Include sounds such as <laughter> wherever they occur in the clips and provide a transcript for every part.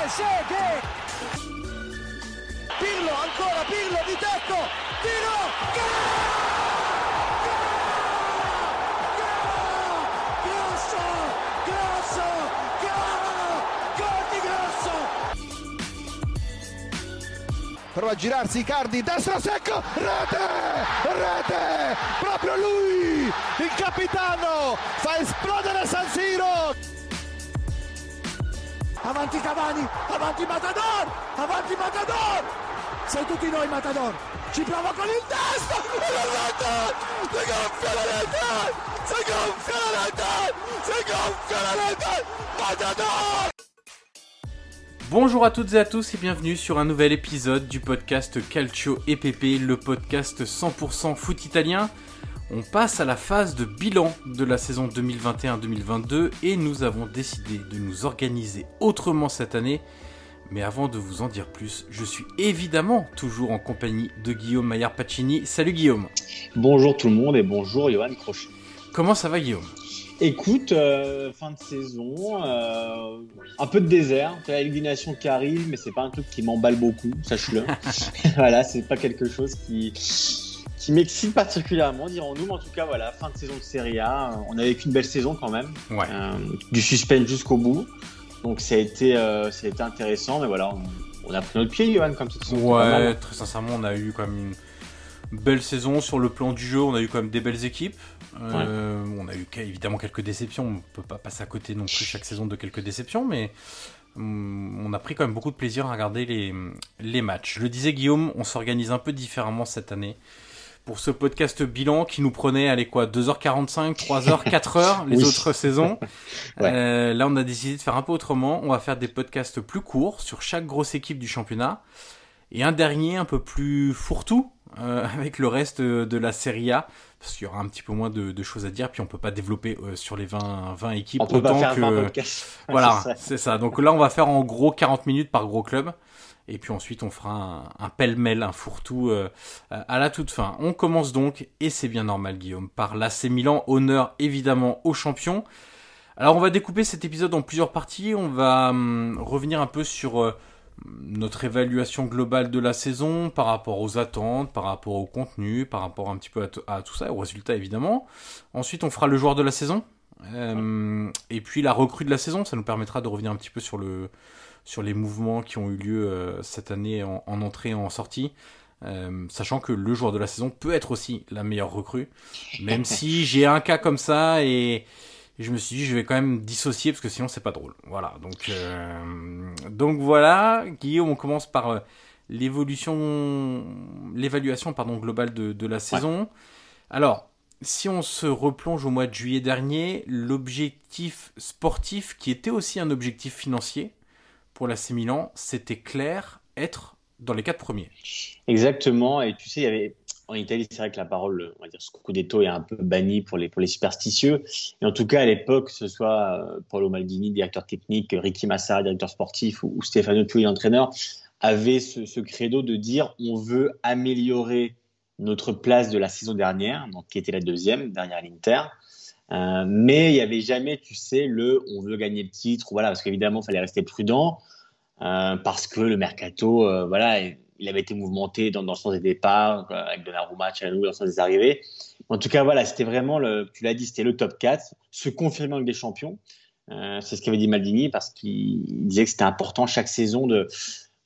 Trezeguet! Pirlo, ancora Pirlo di tecco, tiro, gol! Prova a girarsi Icardi, destro secco, rete, rete, proprio lui, il capitano, fa esplodere San Siro. Avanti Cavani, avanti Matador, avanti Matador, sei tutti noi Matador, ci prova con il testo, si gonfia la rete, si gonfia la rete, si gonfia la rete, Matador. Bonjour à toutes et à tous et bienvenue sur un nouvel épisode du podcast Calcio EPP, le podcast 100% foot italien. On passe à la phase de bilan de la saison 2021-2022 et nous avons décidé de nous organiser autrement cette année. Mais avant de vous en dire plus, je suis évidemment toujours en compagnie de Guillaume Maillard Pacini. Salut Guillaume. Bonjour tout le monde et bonjour Johan Crochet. Comment ça va Guillaume? Écoute, euh, fin de saison, euh, un peu de désert, Nations qui arrive, mais c'est pas un truc qui m'emballe beaucoup, sache-le. <laughs> voilà, c'est pas quelque chose qui, qui m'excite particulièrement, dirons-nous. Mais en tout cas, voilà, fin de saison de Serie A. On a vécu une belle saison quand même. Ouais. Euh, du suspense jusqu'au bout. Donc ça a été, euh, ça a été intéressant, mais voilà, on, on a pris notre pied, Johan, comme cette saison. Ouais, très sincèrement, on a eu quand même une belle saison sur le plan du jeu. On a eu quand même des belles équipes. Euh, On a eu évidemment quelques déceptions. On peut pas passer à côté non plus chaque saison de quelques déceptions, mais hum, on a pris quand même beaucoup de plaisir à regarder les, les matchs. Je le disais, Guillaume, on s'organise un peu différemment cette année. Pour ce podcast bilan qui nous prenait, allez quoi, 2h45, 3h, 4h les Oui. autres saisons. <laughs> Ouais. Euh, là, on a décidé de faire un peu autrement. On va faire des podcasts plus courts sur chaque grosse équipe du championnat. Et un dernier un peu plus fourre-tout euh, <laughs> avec le reste de, la Serie A. Parce qu'il y aura un petit peu moins de, de choses à dire. Puis on peut pas développer euh, sur les 20, 20 équipes On peut pas autant faire que... 20 podcasts. <laughs> Voilà, C'est ça. c'est ça. Donc là, on va faire en gros 40 minutes par gros club. Et puis ensuite, on fera un, un pêle-mêle, un fourre-tout euh, à la toute fin. On commence donc, et c'est bien normal, Guillaume, par l'AC Milan. Honneur évidemment aux champions. Alors, on va découper cet épisode en plusieurs parties. On va hum, revenir un peu sur euh, notre évaluation globale de la saison par rapport aux attentes, par rapport au contenu, par rapport un petit peu à, tout ça, aux résultats évidemment. Ensuite, on fera le joueur de la saison. Euh, et puis la recrue de la saison, ça nous permettra de revenir un petit peu sur le, sur les mouvements qui ont eu lieu cette année en, entrée et en sortie. sachant que le joueur de la saison peut être aussi la meilleure recrue. Même <laughs> si j'ai un cas comme ça et, je me suis dit je vais quand même dissocier parce que sinon c'est pas drôle. Voilà, donc, donc voilà, Guillaume, on commence par l'évolution, l'évaluation pardon globale de, la saison. Alors, si on se replonge au mois de juillet dernier, l'objectif sportif, qui était aussi un objectif financier pour la Milan, c'était clair, être dans les quatre premiers. Exactement, et tu sais, y avait en Italie, c'est vrai que la parole, on va dire, Scudetto est un peu bannie pour les, pour les superstitieux. Et en tout cas, à l'époque, que ce soit euh, Paolo Maldini, directeur technique, Ricky Massa, directeur sportif, ou, Stefano Pioli, entraîneur, avait ce, credo de dire on veut améliorer notre place de la saison dernière, donc qui était la deuxième derrière l'Inter. Euh, mais il n'y avait jamais, tu sais, le on veut gagner le titre, voilà, parce qu'évidemment, il fallait rester prudent, euh, parce que le mercato, euh, voilà, il avait été mouvementé dans, le sens des départs, avec Donnarumma, Chalanoglu, dans le sens des arrivées. En tout cas, voilà, c'était vraiment, tu l'as dit, c'était le top 4, se confirmant avec des champions. c'est ce qu'avait dit Maldini, parce qu'il disait que c'était important chaque saison de,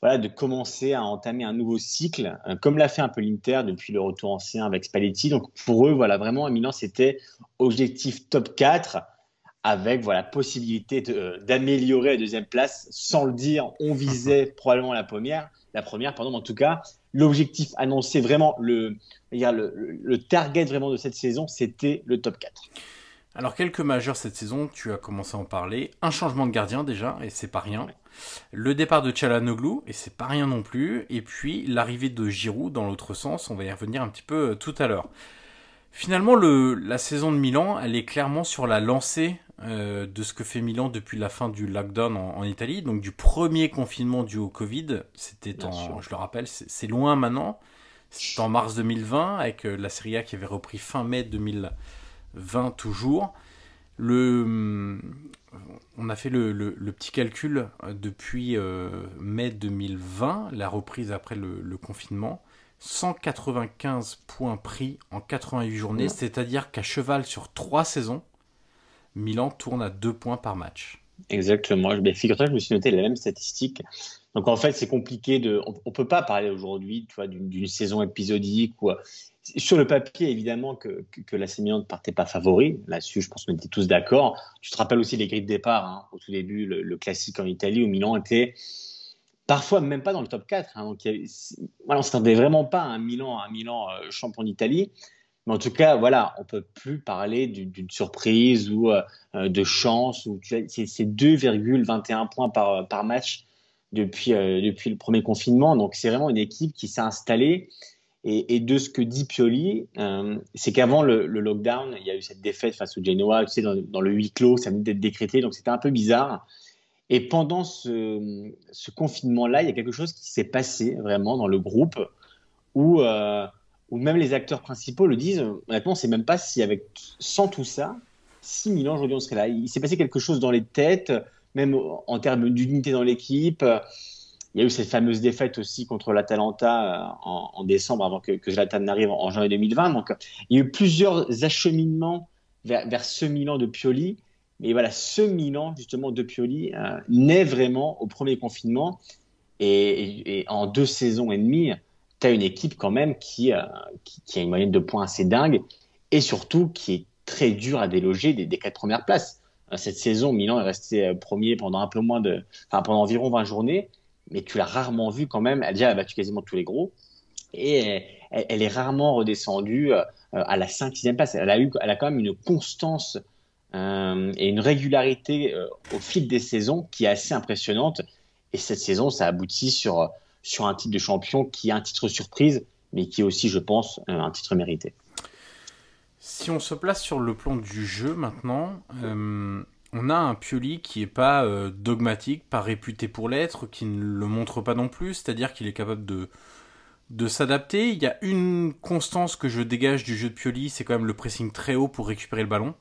voilà, de commencer à entamer un nouveau cycle, euh, comme l'a fait un peu l'Inter depuis le retour ancien avec Spalletti. Donc pour eux, voilà, vraiment à Milan, c'était objectif top 4 avec voilà possibilité euh, d'améliorer la deuxième place sans le dire. On visait <laughs> probablement la première, la première, pardon. en tout cas, l'objectif annoncé vraiment le, le, le target vraiment de cette saison, c'était le top 4. Alors quelques majeurs cette saison, tu as commencé à en parler. Un changement de gardien déjà, et c'est pas rien. Le départ de Chalanoglu, et c'est pas rien non plus. Et puis l'arrivée de Giroud dans l'autre sens, on va y revenir un petit peu euh, tout à l'heure. Finalement, le, la saison de Milan, elle est clairement sur la lancée euh, de ce que fait Milan depuis la fin du lockdown en, Italie, donc du premier confinement dû au Covid. C'était en, je le rappelle, c'est loin maintenant. C'était en mars 2020 avec euh, la Serie A qui avait repris fin mai 2020. 20 toujours. Le, on a fait le, petit calcul euh, depuis euh, mai 2020, la reprise après le, confinement. 195 points pris en 88 journées, c'est-à-dire qu'à cheval sur 3 saisons, Milan tourne à 2 points par match. Exactement. Figure-toi, je me suis noté la même statistique. Donc en fait, c'est compliqué de. On, ne peut pas parler aujourd'hui, d'une saison épisodique ou sur le papier, évidemment, que, que, la Milan ne partait pas favori. Là-dessus, je pense qu'on était tous d'accord. Tu te rappelles aussi les grilles de départ, hein, au tout début, le, classique en Italie, où Milan était parfois même pas dans le top 4. Hein. donc, on ne s'attendait vraiment pas à un Milan, un Milan euh, champion d'Italie. Mais en tout cas, voilà, on peut plus parler d'une surprise ou euh, de chance. C'est 2,21 points par match depuis, euh, depuis le premier confinement. Donc, c'est vraiment une équipe qui s'est installée et, de ce que dit Pioli, euh, c'est qu'avant le, lockdown, il y a eu cette défaite face au Genoa, tu sais, dans, le huis clos, ça venait d'être décrété, donc c'était un peu bizarre. Et pendant ce, confinement-là, il y a quelque chose qui s'est passé vraiment dans le groupe où, euh, même les acteurs principaux le disent. Honnêtement, on ne sait même pas si sans tout ça, si Milan aujourd'hui on serait là. Il s'est passé quelque chose dans les têtes, même en termes d'unité dans l'équipe. Il y a eu cette fameuse défaite aussi contre l'Atalanta euh, en, décembre, avant que, que Zlatan n'arrive en, janvier 2020. Donc, il y a eu plusieurs acheminements vers, ce Milan de Pioli. Mais voilà, ce Milan, justement, de Pioli, euh, naît vraiment au premier confinement. Et, en deux saisons et demie, tu as une équipe quand même qui, euh, qui, a une moyenne de points assez dingue. Et surtout, qui est très dur à déloger des quatre premières places. Cette saison, Milan est resté premier pendant un peu moins de, enfin, pendant environ 20 journées mais tu l'as rarement vue quand même. Elle, déjà, elle a battu quasiment tous les gros. Et elle, est rarement redescendue euh, à la 5 6 place. Elle a, eu, elle a quand même une constance euh, et une régularité euh, au fil des saisons qui est assez impressionnante. Et cette saison, ça aboutit sur, sur un titre de champion qui est un titre surprise, mais qui est aussi, je pense, un titre mérité. Si on se place sur le plan du jeu maintenant, on a un Pioli qui est pas euh, dogmatique, pas réputé pour l'être, qui ne le montre pas non plus, c'est-à-dire qu'il est capable de, de s'adapter. Il y a une constance que je dégage du jeu de Pioli, c'est quand même le pressing très haut pour récupérer le ballon.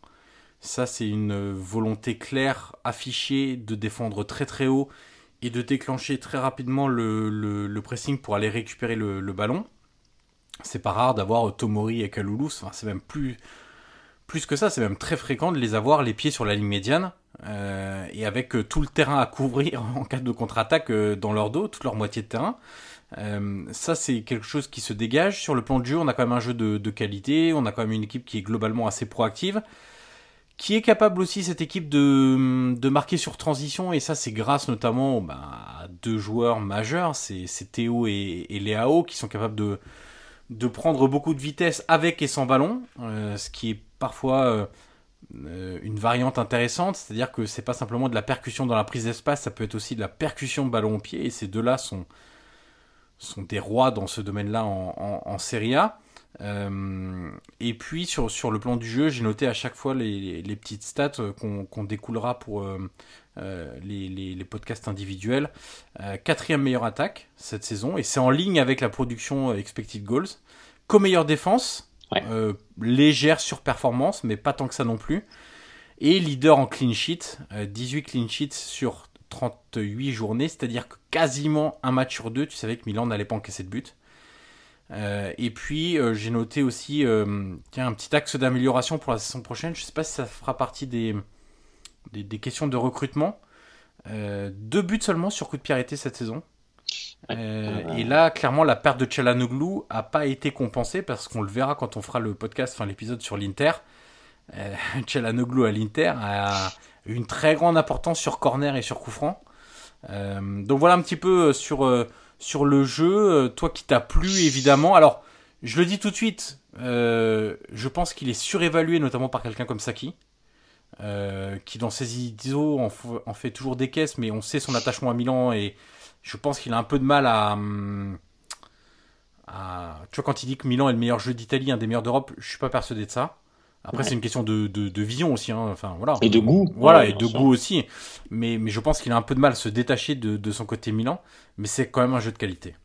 Ça, c'est une volonté claire, affichée, de défendre très très haut et de déclencher très rapidement le, pressing pour aller récupérer le, ballon. C'est pas rare d'avoir Tomori et Kaloulou, enfin, c'est même plus, plus que ça, c'est même très fréquent de les avoir les pieds sur la ligne médiane euh, et avec tout le terrain à couvrir <laughs> en cas de contre-attaque dans leur dos, toute leur moitié de terrain. ça, c'est quelque chose qui se dégage. Sur le plan de jeu, on a quand même un jeu de, de, qualité, on a quand même une équipe qui est globalement assez proactive qui est capable aussi cette équipe de, de marquer sur transition et ça c'est grâce notamment bah, à deux joueurs majeurs, c'est Théo et, et Léao qui sont capables de, de prendre beaucoup de vitesse avec et sans ballon, euh, ce qui est parfois euh, une variante intéressante, c'est-à-dire que c'est pas simplement de la percussion dans la prise d'espace, ça peut être aussi de la percussion de ballon au pied et ces deux-là sont, des rois dans ce domaine-là en, Serie A. Euh, et puis sur, le plan du jeu, j'ai noté à chaque fois les, petites stats euh, qu'on découlera pour euh, euh, les, podcasts individuels. Euh, quatrième meilleure attaque cette saison, et c'est en ligne avec la production expected goals. Co-meilleure défense, ouais. légère surperformance, mais pas tant que ça non plus. Et leader en clean sheet, 18 clean sheets sur 38 journées, c'est-à-dire que quasiment un match sur deux, tu savais que Milan n'allait pas encaisser de but. Euh, et puis euh, j'ai noté aussi euh, tiens, un petit axe d'amélioration pour la saison prochaine. Je ne sais pas si ça fera partie des, des, des questions de recrutement. deux buts seulement sur coup de pied arrêté cette saison. Et là, clairement, la perte de Chalanoglu a pas été compensée parce qu'on le verra quand on fera le podcast, enfin l'épisode sur l'Inter. Euh, <laughs> Chalanoglu à l'Inter a une très grande importance sur corner et sur coup franc. donc voilà un petit peu sur sur le jeu, euh, toi qui t'as plu évidemment. Alors, je le dis tout de suite, euh, je pense qu'il est surévalué notamment par quelqu'un comme Saki, euh, qui dans ses idiots en, en, fait toujours des caisses, mais on sait son attachement à Milan et je pense qu'il a un peu de mal à, à, Tu vois, quand il dit que Milan est le meilleur jeu d'Italie, un des meilleurs d'Europe, je suis pas persuadé de ça. Après, ouais. c'est une question de, de, de, vision aussi. Hein. Enfin, voilà. Et de goût. Voilà, ouais, et de sûr. goût aussi. Mais, mais je pense qu'il a un peu de mal à se détacher de, de son côté Milan. Mais c'est quand même un jeu de qualité.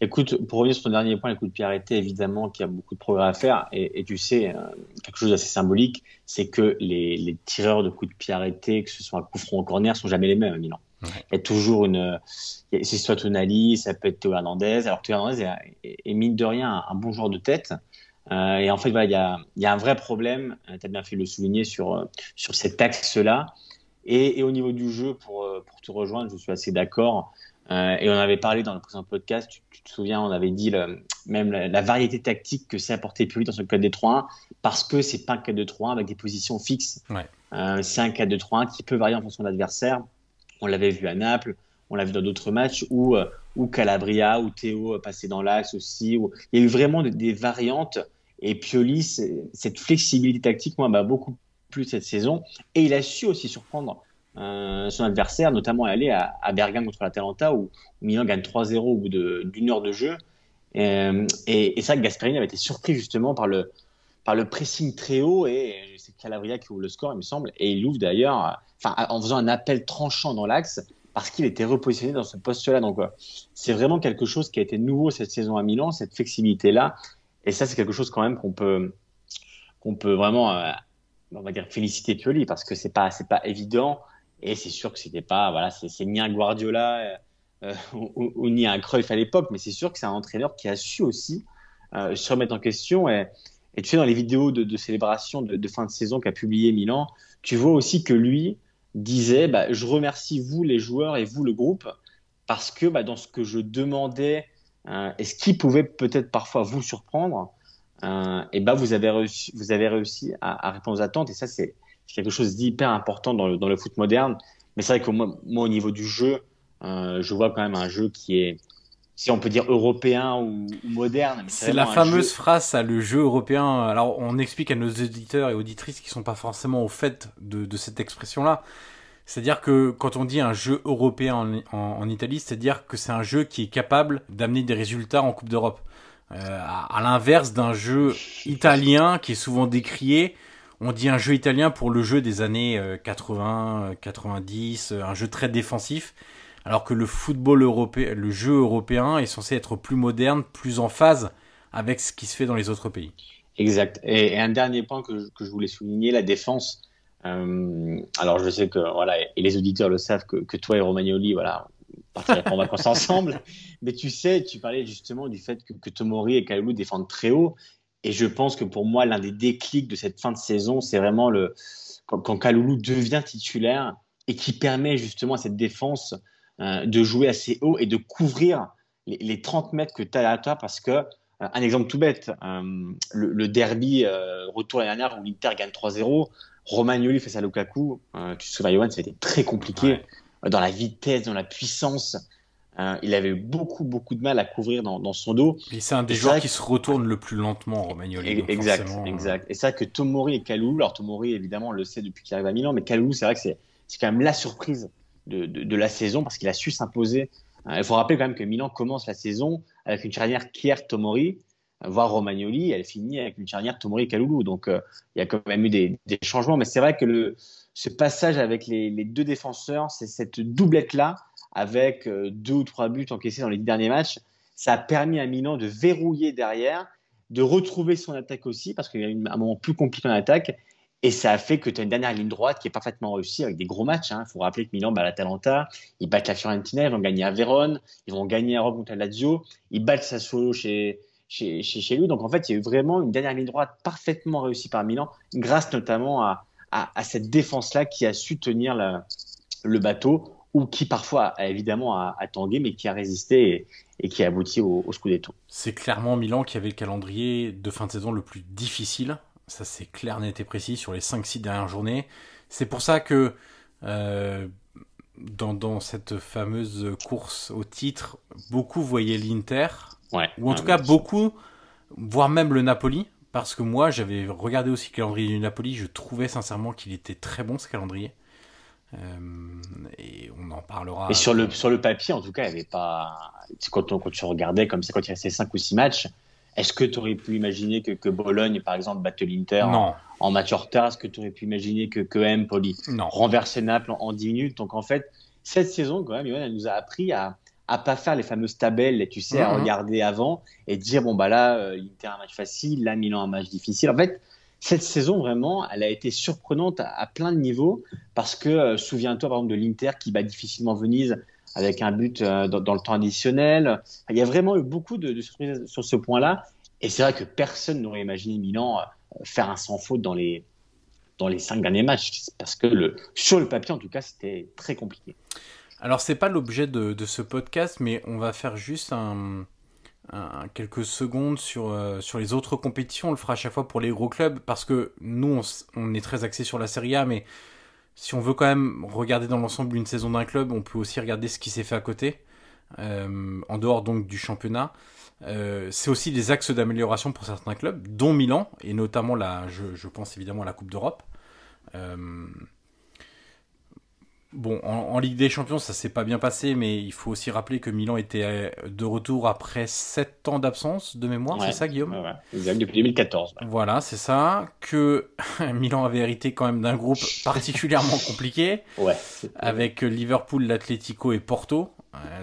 Écoute, pour revenir sur ton dernier point, les coups de pied arrêtés, évidemment qu'il y a beaucoup de progrès à faire. Et, et tu sais, euh, quelque chose d'assez symbolique, c'est que les, les, tireurs de coups de pied arrêtés, que ce soit à coup franc ou corner, sont jamais les mêmes à Milan. Il y a toujours une. C'est soit Tonali, ça peut être Théo Hernandez. Alors, Théo Hernandez est, est, mine de rien un, bon joueur de tête. Euh, et en fait, voilà, il y a, y a un vrai problème. Euh, tu as bien fait de le souligner sur, euh, sur cet axe-là. Et, et, au niveau du jeu, pour, pour te rejoindre, je suis assez d'accord. Euh, et on avait parlé dans le précédent podcast, tu, tu te souviens, on avait dit le, même la, la, variété tactique que c'est apporté Pioli dans ce 4-2-3-1, parce que c'est pas un 4-2-3-1 avec des positions fixes. Ouais. Euh, c'est un 4-2-3-1 qui peut varier en fonction de l'adversaire. On l'avait vu à Naples, on l'a vu dans d'autres matchs où, où Calabria, ou Théo passait dans l'axe aussi. Il y a eu vraiment des, variantes et Pioli, cette flexibilité tactique, moi, m'a beaucoup plu cette saison. Et il a su aussi surprendre euh, son adversaire, notamment aller à, à Bergame contre l'Atalanta, où, où Milan gagne 3-0 au bout d'une heure de jeu. Euh, et, et ça, Gasperini avait été surpris justement par le, par le pressing très haut, et c'est Calabria qui ouvre le score, il me semble. Et il ouvre d'ailleurs, en faisant un appel tranchant dans l'axe, parce qu'il était repositionné dans ce poste-là. Donc, c'est vraiment quelque chose qui a été nouveau cette saison à Milan, cette flexibilité-là. Et ça, c'est quelque chose quand même qu'on peut, qu'on peut vraiment, euh, on va dire, féliciter Pioli parce que c'est pas, c'est pas évident. Et c'est sûr que c'était pas, voilà, c'est ni un Guardiola euh, ou, ni un Cruyff à l'époque, mais c'est sûr que c'est un entraîneur qui a su aussi euh, se remettre en question. Et tu sais, dans les vidéos de, célébration de, fin de saison qu'a publié Milan, tu vois aussi que lui disait, bah, je remercie vous les joueurs et vous le groupe parce que bah, dans ce que je demandais euh, et ce qui pouvait peut-être parfois vous surprendre, euh, et ben vous avez réussi, vous avez réussi à, répondre aux attentes. Et ça, c'est quelque chose d'hyper important dans le, foot moderne. Mais c'est vrai que moi, moi, au niveau du jeu, euh, je vois quand même un jeu qui est, si on peut dire européen ou, ou moderne. C'est la fameuse jeu... phrase, ça, le jeu européen. Alors, on explique à nos éditeurs et auditrices qui sont pas forcément au fait de, de cette expression-là. C'est-à-dire que quand on dit un jeu européen en, en, en Italie, c'est-à-dire que c'est un jeu qui est capable d'amener des résultats en Coupe d'Europe. Euh, à, à l'inverse d'un jeu italien qui est souvent décrié, on dit un jeu italien pour le jeu des années 80, 90, un jeu très défensif, alors que le football européen, le jeu européen est censé être plus moderne, plus en phase avec ce qui se fait dans les autres pays. Exact. Et, et un dernier point que je, que je voulais souligner, la défense. Euh, alors je sais que voilà, et les auditeurs le savent que, que toi et Romagnoli, voilà, partir en vacances <laughs> ensemble. Mais tu sais, tu parlais justement du fait que, que Tomori et Kalou défendent très haut. Et je pense que pour moi, l'un des déclics de cette fin de saison, c'est vraiment le, quand, quand Kaloulou devient titulaire et qui permet justement à cette défense euh, de jouer assez haut et de couvrir les, les 30 mètres que tu as à toi parce que, euh, un exemple tout bête, euh, le, le, derby retour l'année dernière où l'Inter gagne 3-0, Romagnoli face à Lukaku, tu te souviens, Johan, ça a été très compliqué ouais. dans la vitesse, dans la puissance. Euh, il avait beaucoup, beaucoup de mal à couvrir dans, dans son dos. Et c'est un des joueurs qui se retourne le plus lentement, Romagnoli. Exact, forcément... exact. Et c'est vrai que Tomori et Kalou, alors Tomori, évidemment, on le sait depuis qu'il arrive à Milan, mais Kalou, c'est vrai que c'est quand même la surprise de, la saison parce qu'il a su s'imposer. Euh, il faut rappeler quand même que Milan commence la saison avec une charnière Kier Tomori, voire Romagnoli, elle finit avec une charnière Tomori Kaloulou. Donc euh, il y a quand même eu des, changements, mais c'est vrai que ce passage avec les, deux défenseurs, c'est cette doublette-là avec euh, deux ou trois buts encaissés dans les derniers matchs, ça a permis à Milan de verrouiller derrière, de retrouver son attaque aussi, parce qu'il y a eu un moment plus compliqué en attaque, et ça a fait que tu as une dernière ligne droite qui est parfaitement réussie avec des gros matchs. Il hein. faut rappeler que Milan bat l'Atalanta, ils battent la Fiorentina, ils vont gagner à Vérone, ils vont gagner à Rome contre ils battent Sassuolo chez, chez, chez, chez, lui. Donc en fait, il y a eu vraiment une dernière ligne droite parfaitement réussie par Milan, grâce notamment à, à, cette défense-là qui a su tenir le bateau ou qui parfois a, évidemment a, a, tangué, mais qui a résisté et, et qui a abouti au, au Scudetto. C'est clairement Milan qui avait le calendrier de fin de saison le plus difficile. Ça, c'est clair, net et précis sur les 5-6 dernières journées. C'est pour ça que euh, dans, dans, cette fameuse course au titre, beaucoup voyaient l'Inter, ouais, ou en tout cas beaucoup, voire même le Napoli, parce que moi, j'avais regardé aussi le calendrier du Napoli, je trouvais sincèrement qu'il était très bon ce calendrier. Euh, et on en parlera. Et sur le, sur le papier, en tout cas, il n'y avait pas. Quand, on, quand tu regardais comme ça, quand il restait 5 ou 6 matchs, est-ce que tu aurais pu imaginer que, que, Bologne, par exemple, batte l'Inter en, en, match en retard Est-ce que tu aurais pu imaginer que, que Empoli renversait Naples en, en, 10 minutes? Donc, en fait, cette saison, quand même, elle nous a appris à à pas faire les fameuses tabelles, tu sais, à regarder avant et dire bon bah là, euh, l'Inter un match facile, là Milan un match difficile. En fait, cette saison, vraiment, elle a été surprenante à, à plein de niveaux parce que, euh, souviens-toi, par exemple, de l'Inter qui bat difficilement Venise avec un but euh, dans, le temps additionnel. Il y a vraiment eu beaucoup de, surprises sur ce point-là. Et c'est vrai que personne n'aurait imaginé Milan euh, faire un sans faute dans les, dans les cinq derniers matchs parce que le, sur le papier, en tout cas, c'était très compliqué. Alors, c'est pas l'objet de, ce podcast, mais on va faire juste quelques secondes sur, euh, sur les autres compétitions. On le fera à chaque fois pour les gros clubs parce que nous, on, on est très axé sur la Serie A, mais si on veut quand même regarder dans l'ensemble une saison d'un club, on peut aussi regarder ce qui s'est fait à côté, euh, en dehors donc du championnat. Euh, c'est aussi des axes d'amélioration pour certains clubs, dont Milan, et notamment la, je, pense évidemment à la Coupe d'Europe. Euh, Bon, en, en, Ligue des Champions, ça s'est pas bien passé, mais il faut aussi rappeler que Milan était de retour après 7 ans d'absence de mémoire, ouais, c'est ça, Guillaume ouais, depuis 2014. Voilà, c'est ça. Que <laughs> Milan avait hérité quand même d'un groupe particulièrement compliqué, <laughs> ouais, avec Liverpool, l'Atlético et Porto.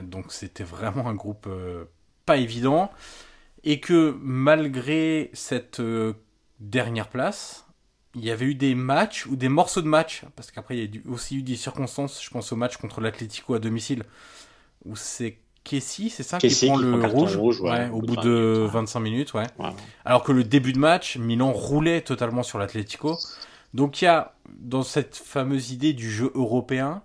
donc c'était vraiment un groupe euh, pas évident. Et que malgré cette euh, dernière place, il y avait eu des matchs ou des morceaux de matchs, parce qu'après il y a aussi eu des circonstances, je pense au match contre l'Atlético à domicile, où c'est Kessi, c'est ça, Kessie qui prend qui le rouge, rouge ouais, ouais, au bout de minutes, 25 minutes. Ouais. ouais. Alors que le début de match, Milan roulait totalement sur l'Atlético. Donc il y a, dans cette fameuse idée du jeu européen,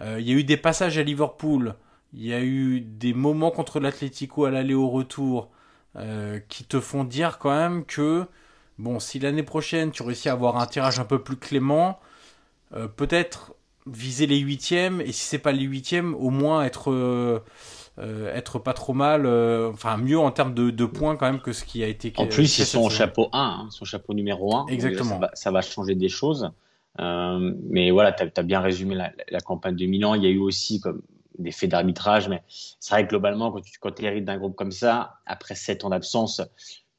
euh, il y a eu des passages à Liverpool, il y a eu des moments contre l'Atlético à l'aller au retour, euh, qui te font dire quand même que Bon, si l'année prochaine tu réussis à avoir un tirage un peu plus clément, euh, peut-être viser les huitièmes, et si c'est pas les huitièmes, au moins être, euh, euh, être pas trop mal, enfin mieux en termes de, de, points quand même que ce qui a été. En plus, ils sont au chapeau 1, hein, son chapeau numéro 1. Exactement. Ça va, ça va, changer des choses. mais voilà, tu as, as, bien résumé la, la, campagne de Milan. Il y a eu aussi comme des faits d'arbitrage, mais c'est vrai que globalement, quand tu quand hérites d'un groupe comme ça, après 7 ans d'absence,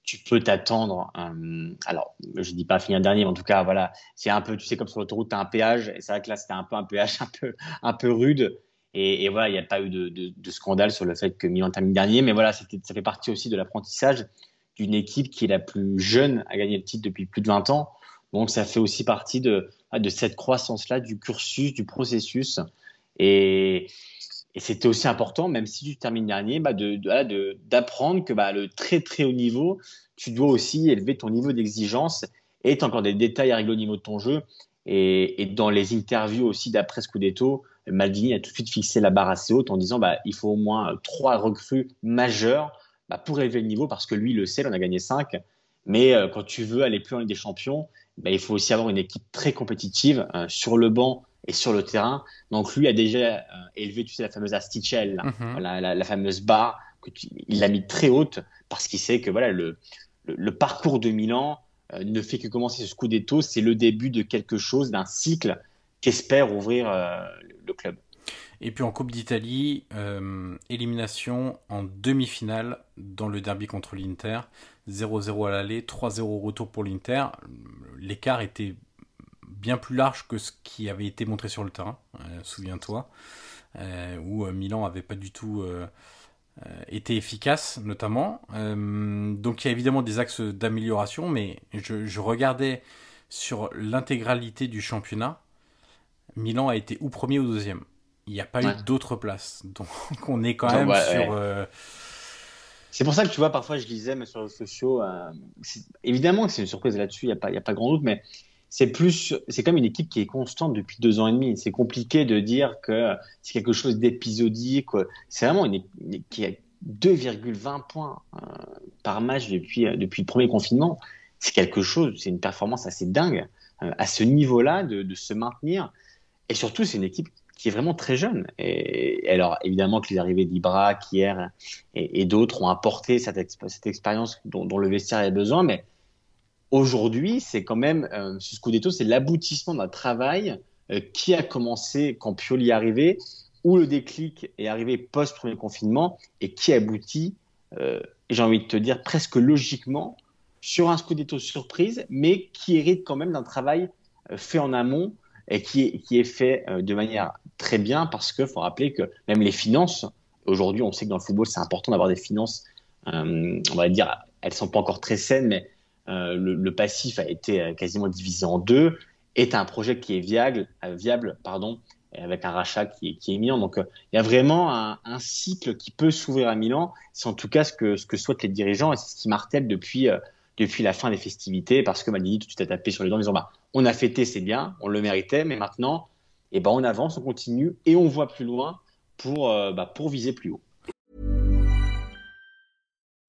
tu peux t'attendre. Euh, alors, je dis pas finir dernier, mais en tout cas, voilà, c'est un peu, tu sais, comme sur l'autoroute, tu as un péage, et c'est vrai que là, c'était un peu un péage <laughs> un peu, un peu rude. Et, voilà, il n'y a pas eu de, scandale sur le fait que Milan termine dernier, mais voilà, ça fait partie aussi de l'apprentissage d'une équipe qui est la plus jeune à gagner le titre depuis plus de 20 ans. Donc, ça fait aussi partie de, de cette croissance-là, du cursus, du processus. Et, Et c'était aussi important, même si tu termines dernier, bah de, d'apprendre que bah, le très très haut niveau, tu dois aussi élever ton niveau d'exigence et tu as encore des détails à régler au niveau de ton jeu. Et, dans les interviews aussi d'après Scudetto, Maldini a tout de suite fixé la barre assez haute en disant bah, il faut au moins trois recrues majeures bah, pour élever le niveau parce que lui le sait, en a gagné cinq. Mais euh, quand tu veux aller plus loin avec des champions, il faut aussi avoir une équipe très compétitive euh, sur le banc et sur le terrain. Donc lui a déjà euh, élevé, tu sais, la fameuse asticelle, mhm. la, fameuse barre, que il l'a mis très haute parce qu'il sait que voilà le, le, parcours de Milan euh, ne fait que commencer ce Scudetto, c'est le début de quelque chose, d'un cycle qu'espère ouvrir le club. Et puis en Coupe d'Italie, élimination en demi-finale dans le derby contre l'Inter. 0-0 à l'aller, 3-0 au retour pour l'Inter. L'écart était bien plus large que ce qui avait été montré sur le terrain, euh, souviens-toi, euh, où euh, Milan avait pas du tout été efficace, notamment. donc il y a évidemment des axes d'amélioration, mais je, regardais sur l'intégralité du championnat, Milan a été ou premier ou deuxième. Il n'y a pas eu d'autres places. <laughs> Donc on est quand même sur... C'est pour ça que tu vois, parfois je disais mais sur les réseaux sociaux, évidemment que c'est une surprise là-dessus, il n'y a, pas, a pas grand doute, mais c'est plus, c'est comme une équipe qui est constante depuis deux ans et demi. C'est compliqué de dire que c'est quelque chose d'épisodique. C'est vraiment une, équipe qui a 2,20 points euh, par match depuis, euh, depuis le premier confinement. C'est quelque chose, c'est une performance assez dingue euh, à ce niveau-là de, se maintenir. Et surtout, c'est une équipe qui est vraiment très jeune. Alors, évidemment que les arrivées d'Ibra, Kier et, d'autres ont apporté cette, expérience dont, dont, le vestiaire a besoin, mais Aujourd'hui, c'est quand même, euh, ce Scudetto, c'est l'aboutissement d'un travail euh, qui a commencé quand Pioli est arrivé, où le déclic est arrivé post-premier confinement et qui aboutit, euh, j'ai envie de te dire, presque logiquement sur un Scudetto surprise, mais qui hérite quand même d'un travail fait en amont et qui est, fait de manière très bien parce qu'il faut rappeler que même les finances, aujourd'hui, on sait que dans le football, c'est important d'avoir des finances, on va dire, elles sont pas encore très saines, mais euh, le, passif a été euh, quasiment divisé en deux, est un projet qui est viable, euh, avec un rachat qui, est imminent. Donc il y a vraiment un, cycle qui peut s'ouvrir à Milan. C'est en tout cas ce que, souhaitent les dirigeants et c'est ce qui martèle depuis, depuis la fin des festivités parce que Maldini tout de suite a tapé sur les dents en disant bah, on a fêté, c'est bien, on le méritait, mais maintenant eh ben, on avance, on continue et on voit plus loin pour, bah, pour viser plus haut.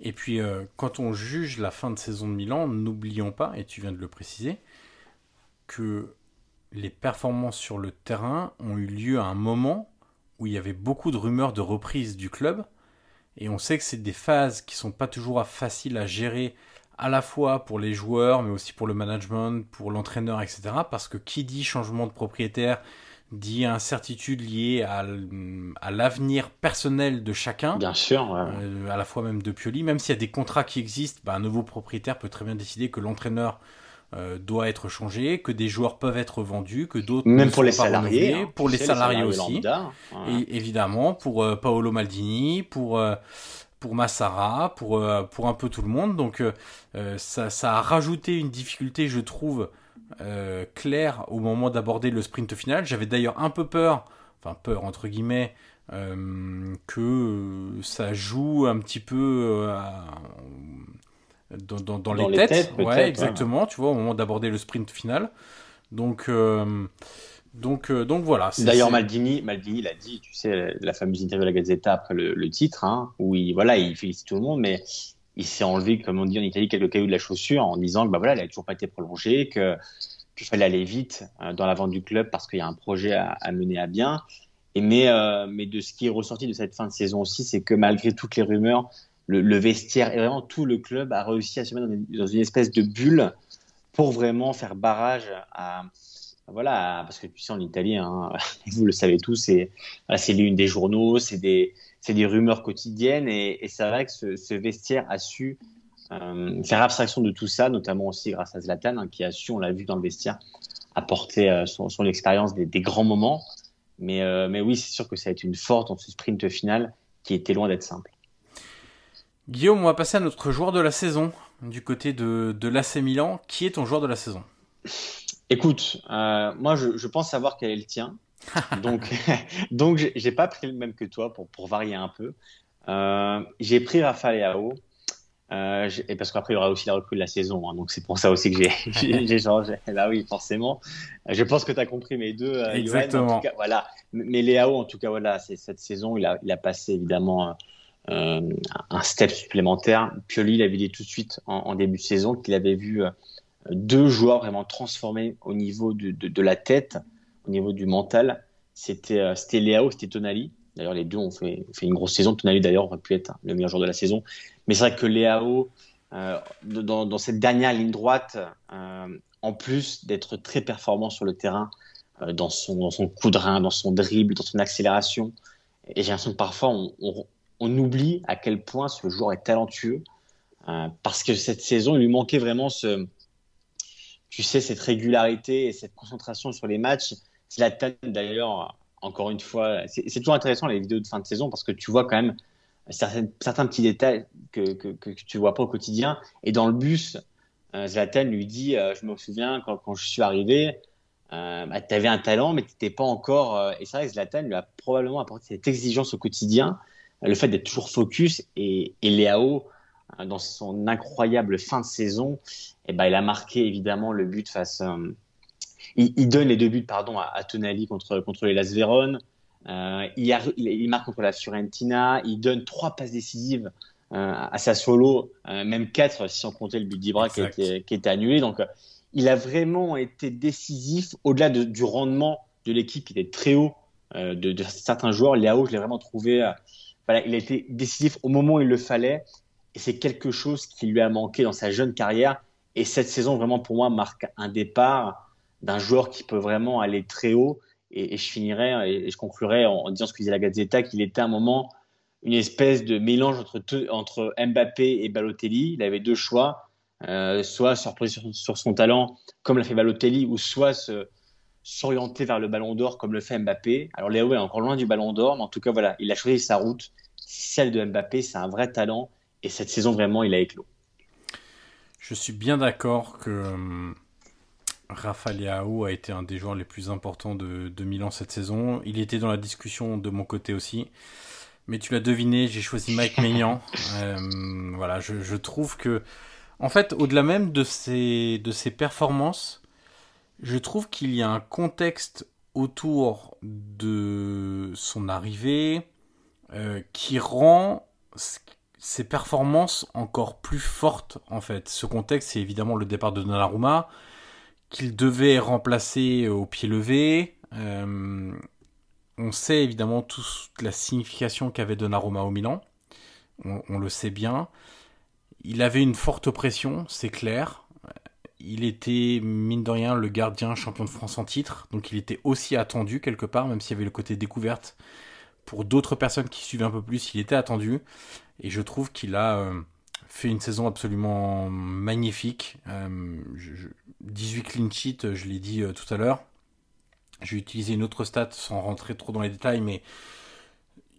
Et puis, euh, quand on juge la fin de saison de Milan, n'oublions pas, et tu viens de le préciser, que les performances sur le terrain ont eu lieu à un moment où il y avait beaucoup de rumeurs de reprise du club. Et on sait que c'est des phases qui sont pas toujours faciles à gérer, à la fois pour les joueurs, mais aussi pour le management, pour l'entraîneur, etc. Parce que qui dit changement de propriétaire, dit incertitude liée à, à l'avenir personnel de chacun. Bien sûr. Euh, à la fois même de Pioli. Même s'il y a des contrats qui existent, bah, un nouveau propriétaire peut très bien décider que l'entraîneur euh, doit être changé, que des joueurs peuvent être vendus, que d'autres même pour les salariés, hein. pour les salariés, aussi, et évidemment pour euh, Paolo Maldini, pour pour Massara, pour pour un peu tout le monde. Donc ça, ça a rajouté une difficulté, je trouve, euh, clair au moment d'aborder le sprint final. J'avais d'ailleurs un peu peur, enfin peur entre guillemets, euh, que ça joue un petit peu euh, dans, les, têtes. ouais, exactement, tu vois, au moment d'aborder le sprint final. Donc, donc, donc voilà. D'ailleurs, Maldini, Maldini l'a dit, tu sais, la fameuse interview de la Gazzetta après le, titre, hein, où il, voilà, il félicite tout le monde, mais il s'est enlevé, comme on dit en Italie, quelques cailloux de la chaussure en disant que bah voilà, elle n'a toujours pas été prolongée, que qu'il fallait aller vite euh, dans la du club parce qu'il y a un projet à, mener à bien. Et euh, mais de ce qui est ressorti de cette fin de saison aussi, c'est que malgré toutes les rumeurs, le, vestiaire et vraiment tout le club a réussi à se mettre dans une, espèce de bulle pour vraiment faire barrage à, voilà, parce que tu sais, en Italie, hein, <laughs> vous le savez tous, c'est c'est l'une des journaux, c'est des, des rumeurs quotidiennes, et, c'est vrai que ce, vestiaire a su euh, faire abstraction de tout ça, notamment aussi grâce à Zlatan, hein, qui a su, on l'a vu dans le vestiaire, apporter euh, son, son, expérience des, grands moments. Mais, euh, mais oui, c'est sûr que ça a été une forte dans ce sprint final qui était loin d'être simple. Guillaume, on va passer à notre joueur de la saison du côté de, de l'AC Milan. Qui est ton joueur de la saison? Écoute, euh, moi je, je, pense savoir quel est le tien. <laughs> donc, <laughs> donc j'ai pas pris le même que toi pour, pour varier un peu. Euh, j'ai pris Rafael Leao. Euh, et parce qu'après il y aura aussi la recrue de la saison, hein, donc c'est pour ça aussi que j'ai <laughs> changé. Bah oui, forcément. Je pense que tu as compris mes deux. Euh, Exactement. En tout cas, voilà. Mais Léao, en tout cas, voilà, cette saison, il a, il a passé évidemment un step supplémentaire. Pioli l'avait dit tout de suite en, en début de saison qu'il avait vu deux joueurs vraiment transformés au niveau de, de, la tête, au niveau du mental. C'était euh, c'était Léao, c'était Tonali. D'ailleurs, les deux ont fait, fait, une grosse saison. Tonali, d'ailleurs, aurait pu être le meilleur joueur de la saison. Mais c'est vrai que Léao, euh, dans, cette dernière ligne droite, euh, en plus d'être très performant sur le terrain, euh, dans, son, dans son coup de rein, dans son dribble, dans son accélération, et j'ai l'impression que parfois on, on, on, oublie à quel point ce joueur est talentueux, parce que cette saison, il lui manquait vraiment ce, tu sais, cette régularité et cette concentration sur les matchs. Zlatan, d'ailleurs, encore une fois, c'est toujours intéressant les vidéos de fin de saison parce que tu vois quand même certains, petits détails que, que, que, tu vois pas au quotidien. Et dans le bus, euh, Zlatan lui dit, euh, je me souviens quand, je suis arrivé, euh, bah, tu avais un talent, mais tu n'étais pas encore. Euh, et c'est vrai que Zlatan lui a probablement apporté cette exigence au quotidien, le fait d'être toujours focus. Et, et Léao, dans son incroyable fin de saison, eh ben, il a marqué évidemment le but face. Euh, il, il, donne les deux buts pardon, à, à Tonali contre, contre les Las Véron. Euh, il, a, il, marque contre la Fiorentina. Il donne trois passes décisives euh, à Sassuolo, euh, même quatre si on comptait le but d'Ibra qui, qui, était annulé. Donc, il a vraiment été décisif au-delà de, du rendement de l'équipe qui était très haut de, de, certains joueurs. Léao, je l'ai vraiment trouvé. voilà, il a été décisif au moment où il le fallait. Et c'est quelque chose qui lui a manqué dans sa jeune carrière. Et cette saison, vraiment, pour moi, marque un départ d'un joueur qui peut vraiment aller très haut. Et, je finirai et je conclurai en, disant ce que disait la Gazzetta, qu'il était à un moment une espèce de mélange entre, entre Mbappé et Balotelli. Il avait deux choix, euh, soit se reposer sur, sur, son talent, comme l'a fait Balotelli, ou soit se, s'orienter vers le ballon d'or, comme le fait Mbappé. Alors Léo est encore loin du ballon d'or, mais en tout cas, voilà, il a choisi sa route. Celle de Mbappé, c'est un vrai talent. Et cette saison, vraiment, il a éclos. Je suis bien d'accord que euh, Rafa Leao a été un des joueurs les plus importants de, de, Milan cette saison. Il était dans la discussion de mon côté aussi. Mais tu l'as deviné, j'ai choisi Mike <laughs> Maignan. euh, voilà, je, je, trouve que, en fait, au-delà même de ses, de ses performances, je trouve qu'il y a un contexte autour de son arrivée euh, qui rend ses performances encore plus fortes en fait. Ce contexte, c'est évidemment le départ de Donnarumma, qu'il devait remplacer au pied levé. Euh, on sait évidemment toute la signification qu'avait Donnarumma au Milan. On, on, le sait bien. Il avait une forte pression, c'est clair. Il était, mine de rien, le gardien champion de France en titre. Donc il était aussi attendu quelque part, même s'il y avait le côté découverte. Pour d'autres personnes qui suivaient un peu plus, il était attendu. Et je trouve qu'il a euh, fait une saison absolument magnifique. Euh, je, 18 clean sheets, je l'ai dit euh, tout à l'heure. Je vais utiliser une autre stat sans rentrer trop dans les détails, mais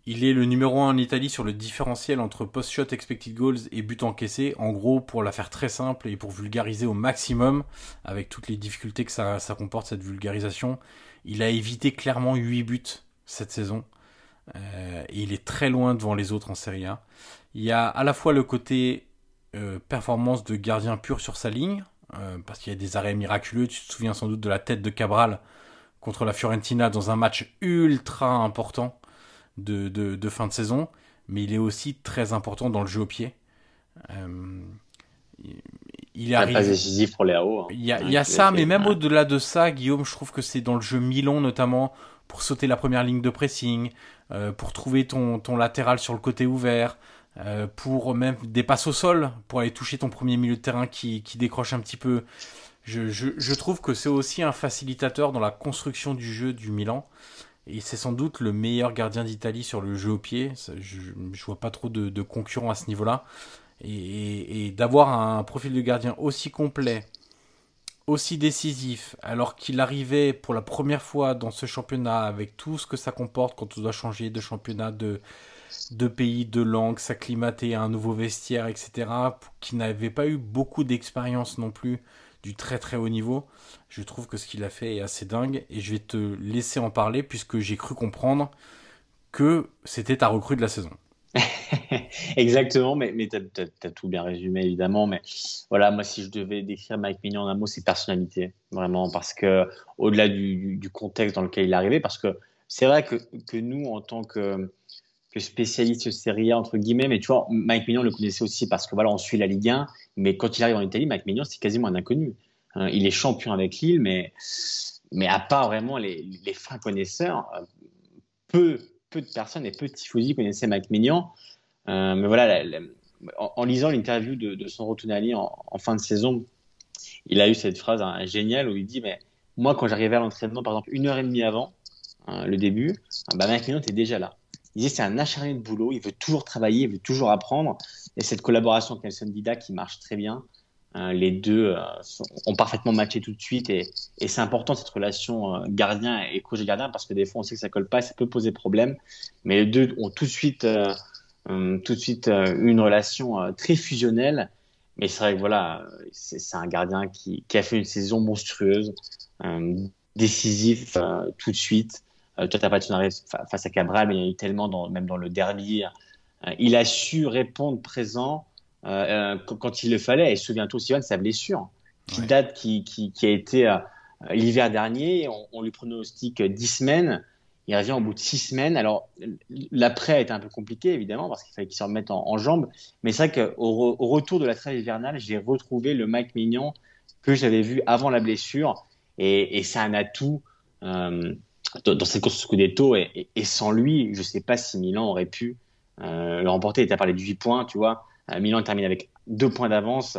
il est le numéro 1 en Italie sur le différentiel entre post-shot expected goals et but encaissé. En gros, pour la faire très simple et pour vulgariser au maximum, avec toutes les difficultés que ça, ça comporte, cette vulgarisation, il a évité clairement 8 buts cette saison. Euh, et il est très loin devant les autres en Serie A. Il y a à la fois le côté euh, performance de gardien pur sur sa ligne, euh, parce qu'il y a des arrêts miraculeux. Tu te souviens sans doute de la tête de Cabral contre la Fiorentina dans un match ultra important de, de, de fin de saison, mais il est aussi très important dans le jeu au pied. Il arrive. Pas décisif pour les hauts. Hein. Il y a, il y a ça, mais même au-delà de ça, Guillaume, je trouve que c'est dans le jeu Milan notamment pour sauter la première ligne de pressing, pour trouver ton, ton latéral sur le côté ouvert, euh, pour même des passes au sol, pour aller toucher ton premier milieu de terrain qui, qui décroche un petit peu. Je, je, trouve que c'est aussi un facilitateur dans la construction du jeu du Milan. Et c'est sans doute le meilleur gardien d'Italie sur le jeu au pied. Je, je vois pas trop de, de concurrents à ce niveau-là. Et, et, d'avoir un profil de gardien aussi complet, aussi décisif, alors qu'il arrivait pour la première fois dans ce championnat avec tout ce que ça comporte quand on doit changer de championnat, de, pays, de langue, s'acclimater à un nouveau vestiaire, etc., qui n'avait pas eu beaucoup d'expérience non plus du très très haut niveau. Je trouve que ce qu'il a fait est assez dingue et je vais te laisser en parler puisque j'ai cru comprendre que c'était ta recrue de la saison. <laughs> Exactement, mais, mais tu as, tout bien résumé évidemment. Mais voilà, moi, si je devais décrire Mike Mignon en un mot, c'est personnalité, vraiment, parce que au-delà du, contexte dans lequel il est arrivé, parce que c'est vrai que, que, nous, en tant que, que spécialiste Serie A, entre guillemets, mais tu vois, Mike Mignon le connaissait aussi parce que voilà, on suit la Ligue 1, mais quand il arrive en Italie, Mike Mignon, c'est quasiment un inconnu. Hein, il est champion avec Lille, mais, mais à part vraiment les, fins connaisseurs, euh, peu, peu de personnes et peu de tifosi connaissaient Mike Mignon. Euh, mais voilà, en, lisant l'interview de, son Rotonali en, en, fin de saison, il a eu cette phrase hein, géniale où il dit mais moi quand j'arrivais à l'entraînement par exemple une heure et demie avant hein, le début, bah Mike Mignon était déjà là. Il dit c'est un acharné de boulot, il veut toujours travailler, il veut toujours apprendre. Et cette collaboration avec Nelson Dida qui marche très bien, hein, les deux euh, ont parfaitement matché tout de suite et, et c'est important cette relation euh, gardien et coach gardien parce que des fois on sait que ça colle pas, ça peut poser problème, mais les deux ont tout de suite tout de suite euh, une relation euh, très fusionnelle. Mais c'est vrai que voilà, c'est un gardien qui, qui, a fait une saison monstrueuse, décisif tout de suite. toi, tu n'as pas de face à Cabral, mais il y a eu tellement, dans, même dans le derby. il a su répondre présent quand il le fallait. Et souviens-toi aussi de sa blessure, qui date, qui, qui, qui, a été l'hiver dernier. On, on, lui pronostique 10 semaines. Il revient au bout de six semaines. Alors, l'après a été un peu compliqué, évidemment, parce qu'il fallait qu'il se remette en, jambes. Mais c'est vrai qu'au au retour de la trêve hivernale, j'ai retrouvé le Mike Mignon que j'avais vu avant la blessure. Et, et c'est un atout euh, dans, cette course Scudetto. Et, et, sans lui, je ne sais pas si Milan aurait pu euh, le remporter. Tu as parlé de 8 points, tu vois. Euh, Milan termine avec 2 points d'avance.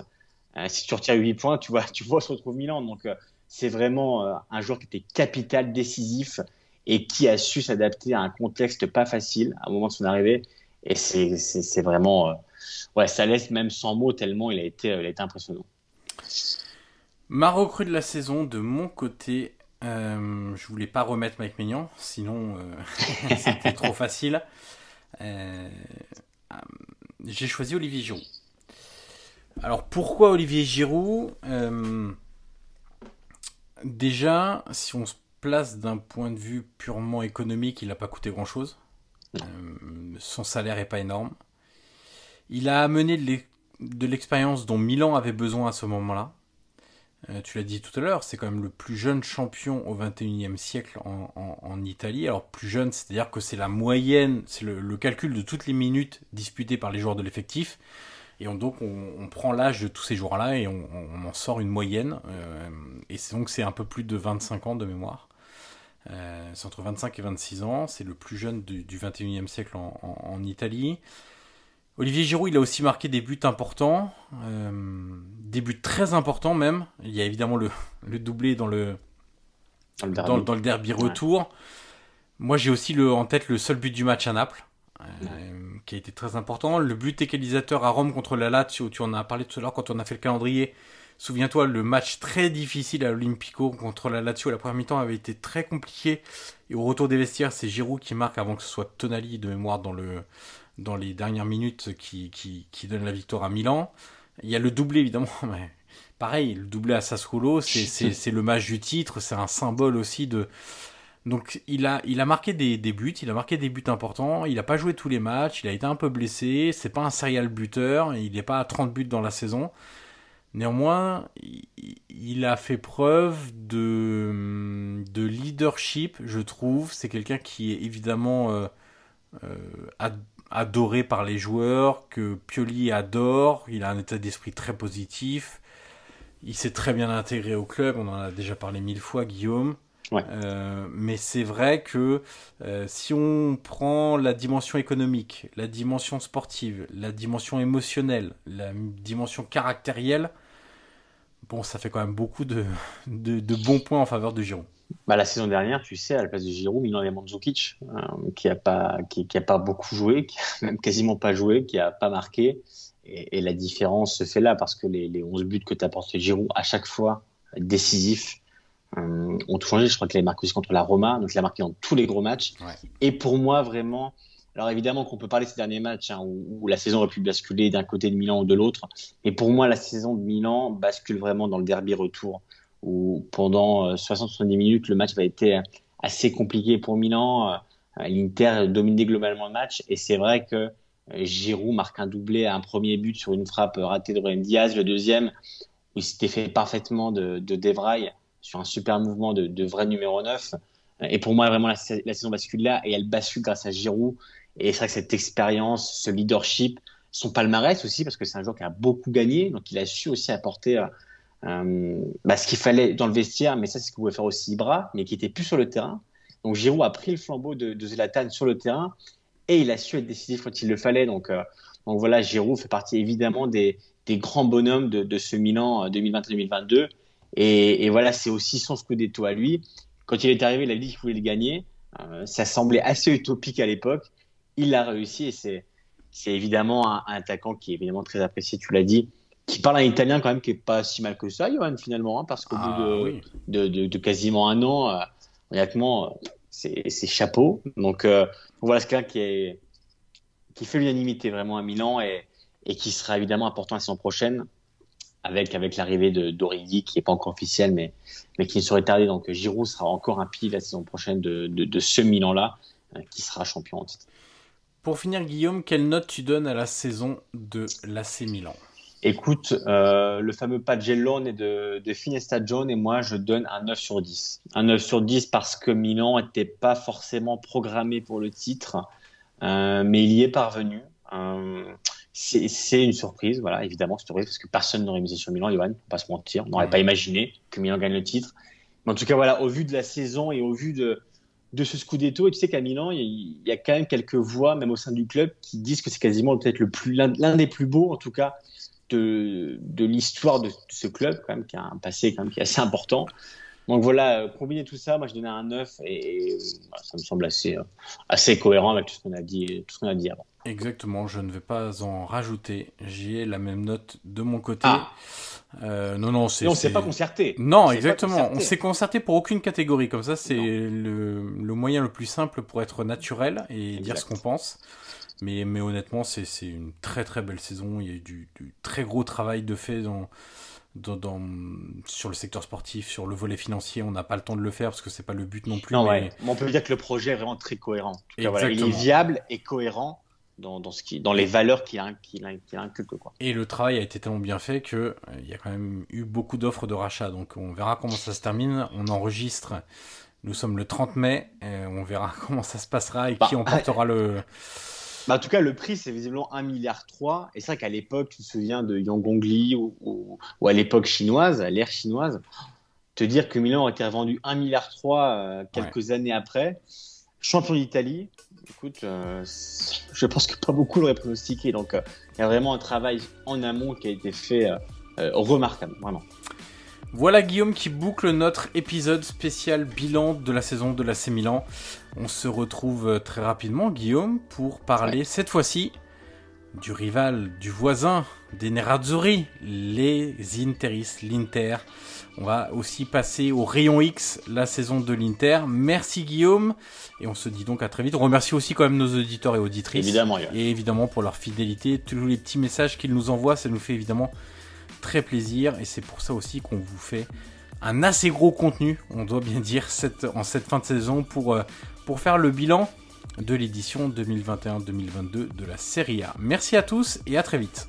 Si tu retires 8 points, tu vois, <laughs> tu vois, se retrouve Milan. Donc, c'est vraiment un joueur qui était capital, décisif et qui a su s'adapter à un contexte pas facile à un moment de son arrivée. Et c'est vraiment, euh, ouais, ça laisse même sans mots tellement il a été, été impressionnant. Ma recrue de la saison, de mon côté, euh, je voulais pas remettre Mike Maignan, sinon euh, <laughs> c'était trop facile. Euh, j'ai choisi Olivier Giroud. Alors pourquoi Olivier Giroud? Déjà, si on se place d'un point de vue purement économique, il n'a pas coûté grand-chose. Euh, son salaire n'est pas énorme. Il a amené de l'expérience dont Milan avait besoin à ce moment-là. Euh, tu l'as dit tout à l'heure, c'est quand même le plus jeune champion au 21e siècle en, Italie. Alors plus jeune, c'est-à-dire que c'est la moyenne, c'est le, calcul de toutes les minutes disputées par les joueurs de l'effectif. Et donc on, prend l'âge de tous ces joueurs-là et on, en sort une moyenne. Euh, et donc c'est un peu plus de 25 ans de mémoire. Euh, c'est entre 25 et 26 ans. C'est le plus jeune du, 21e siècle en, Italie. Olivier Giroud, il a aussi marqué des buts importants, euh, des buts très importants même. Il y a évidemment le, le doublé dans le, dans le derby, retour. Moi, j'ai aussi le, en tête le seul but du match à Naples, euh, qui a été très important. Le but égalisateur à Rome contre la Lazio, tu en as parlé tout à l'heure quand on a fait le calendrier. Souviens-toi, le match très difficile à l'Olympico contre la Lazio la première mi-temps avait été très compliqué. Et au retour des vestiaires, c'est Giroud qui marque avant que ce soit Tonali de mémoire dans, le, dans les dernières minutes qui, qui, qui donne la victoire à Milan. Il y a le doublé évidemment, <laughs> mais pareil, le doublé à Sassuolo, <laughs> c'est le match du titre, c'est un symbole aussi de. Donc il a, il a marqué des, des, buts, il a marqué des buts importants, il n'a pas joué tous les matchs, il a été un peu blessé, c'est pas un serial buteur, il n'est pas à 30 buts dans la saison. Néanmoins, il a fait preuve de, de leadership, je trouve. C'est quelqu'un qui est évidemment euh, euh, adoré par les joueurs, que Pioli adore. Il a un état d'esprit très positif. Il s'est très bien intégré au club. On en a déjà parlé mille fois, Guillaume. Euh, mais c'est vrai que euh, si on prend la dimension économique, la dimension sportive, la dimension émotionnelle, la dimension caractérielle, Bon, ça fait quand même beaucoup de, de, bons points en faveur de Giroud. Bah, la saison dernière, tu sais, à la place de Giroud, Milan Mandzukic, euh, qui a pas, qui, qui, a pas beaucoup joué, qui a même quasiment pas joué, qui a pas marqué. Et, et la différence se fait là parce que les, les 11 buts que t'apporte Giroud à chaque fois décisifs euh, ont tout changé. Je crois qu'il a marqué aussi contre la Roma, donc il a marqué dans tous les gros matchs. Ouais. Et pour moi, vraiment, alors évidemment qu'on peut parler de ces derniers matchs hein, où, la saison aurait pu basculer d'un côté de Milan ou de l'autre, mais pour moi la saison de Milan bascule vraiment dans le derby retour où pendant 60-70 euh, minutes le match va être assez compliqué pour Milan. Euh, L'Inter dominait globalement le match et c'est vrai que euh, Giroud marque un doublé à un premier but sur une frappe ratée de Brahim Diaz, le deuxième où il s'était fait parfaitement de, de Devray sur un super mouvement de, de vrai numéro 9. Et pour moi, vraiment, la, la, saison bascule là et elle bascule grâce à Giroud et c'est vrai que cette expérience, ce leadership, son palmarès aussi, parce que c'est un joueur qui a beaucoup gagné, donc il a su aussi apporter euh, euh bah, ce qu'il fallait dans le vestiaire, mais ça c'est ce que pouvait faire aussi Ibra, mais qui était plus sur le terrain. Donc Giroud a pris le flambeau de, de Zlatan sur le terrain et il a su être décisif quand il le fallait. Donc, euh, donc voilà, Giroud fait partie évidemment des, grands bonhommes de, de ce Milan 2021-2022. Euh, et, et, voilà, c'est aussi son scudetto à lui. Quand il est arrivé, il a dit qu'il voulait le gagner. Ça semblait assez utopique à l'époque il l'a réussi et c'est c'est évidemment un, un, attaquant qui est évidemment très apprécié, tu l'as dit, qui parle un italien quand même qui est pas si mal que ça, Johan, finalement, hein, parce qu'au ah, bout de, oui. de, de, de, quasiment un an, euh, honnêtement, c'est chapeau. Donc euh, voilà, c'est quelqu'un qui, est, qui fait l'unanimité vraiment à Milan et, et qui sera évidemment important la saison prochaine avec, avec l'arrivée d'Origi qui n'est pas encore officiel mais, mais qui ne serait tardé. Donc Giroud sera encore un pilier la saison prochaine de, de, de ce Milan-là euh, qui sera champion en titre. Pour finir, Guillaume, quelle note tu donnes à la saison de l'AC Milan? Écoute, euh, le fameux Pagellone est de, de Finesta John et moi je donne un 9 sur 10. Un 9 sur 10 parce que Milan n'était pas forcément programmé pour le titre, euh, mais il y est parvenu. Euh, c'est une surprise, voilà, évidemment, c'est une surprise parce que personne n'aurait misé sur Milan, Johan, on pas se mentir. On n'aurait pas imaginé que Milan gagne le titre. Mais en tout cas, voilà, au vu de la saison et au vu de, de ce Scudetto. Et tu sais qu'à Milan, il y, a quand même quelques voix, même au sein du club, qui disent que c'est quasiment peut-être le plus l'un des plus beaux, en tout cas, de, de l'histoire de, ce club, quand même, qui a un passé quand même qui est assez important. Donc voilà, euh, combiner tout ça, moi je donnais un 9 et, et voilà, ça me semble assez, euh, assez cohérent avec tout ce qu'on a dit, tout ce qu'on a dit avant. Exactement, je ne vais pas en rajouter. J'ai la même note de mon côté. Ah. Euh, non, non, c'est. on s'est pas concerté. Non, exactement. Concerté. On s'est concerté pour aucune catégorie. Comme ça, c'est le, le, moyen le plus simple pour être naturel et exact. dire ce qu'on pense. Mais, mais honnêtement, c'est une très très belle saison. Il y a eu du, du très gros travail de fait dans, dans, dans, sur le secteur sportif, sur le volet financier. On n'a pas le temps de le faire parce que c'est pas le but non plus. Non, mais... ouais. On peut dire que le projet est vraiment très cohérent. Cas, voilà, il est viable et cohérent dans, dans, ce qui, dans les valeurs qu'il a, a, qu'il inculque. Quoi. Et le travail a été tellement bien fait qu'il euh, y a quand même eu beaucoup d'offres de rachat. Donc on verra comment ça se termine. On enregistre, nous sommes le 30 mai, et on verra <laughs> comment ça se passera et bah, qui emportera le... <laughs> Bah, en tout cas, le prix, c'est visiblement 1,3 milliard. Et c'est vrai qu'à l'époque, tu te souviens de Yang Gongli ou, ou, ou à l'époque chinoise, à l'ère chinoise, te dire que Milan aurait été vendu 1,3 milliard euh, quelques ouais. années après, champion d'Italie, écoute, euh, je pense que pas beaucoup l'auraient pronostiqué. Donc, euh, il y a vraiment un travail en amont qui a été fait euh, remarquable, vraiment. Voilà Guillaume qui boucle notre épisode spécial bilan de la saison de l'AC Milan. On se retrouve très rapidement Guillaume pour parler ouais. cette fois-ci du rival, du voisin des Nerazzurri, les Interis, l'Inter. On va aussi passer au rayon X, la saison de l'Inter. Merci Guillaume, et on se dit donc à très vite. On remercie aussi quand même nos auditeurs et auditrices. Évidemment, yeah. Et évidemment pour leur fidélité, tous les petits messages qu'ils nous envoient, ça nous fait évidemment très plaisir, et c'est pour ça aussi qu'on vous fait un assez gros contenu, on doit bien dire, cette, en cette fin de saison pour, euh, pour faire le bilan de l'édition 2021-2022 de la Serie A. Merci à tous et à très vite.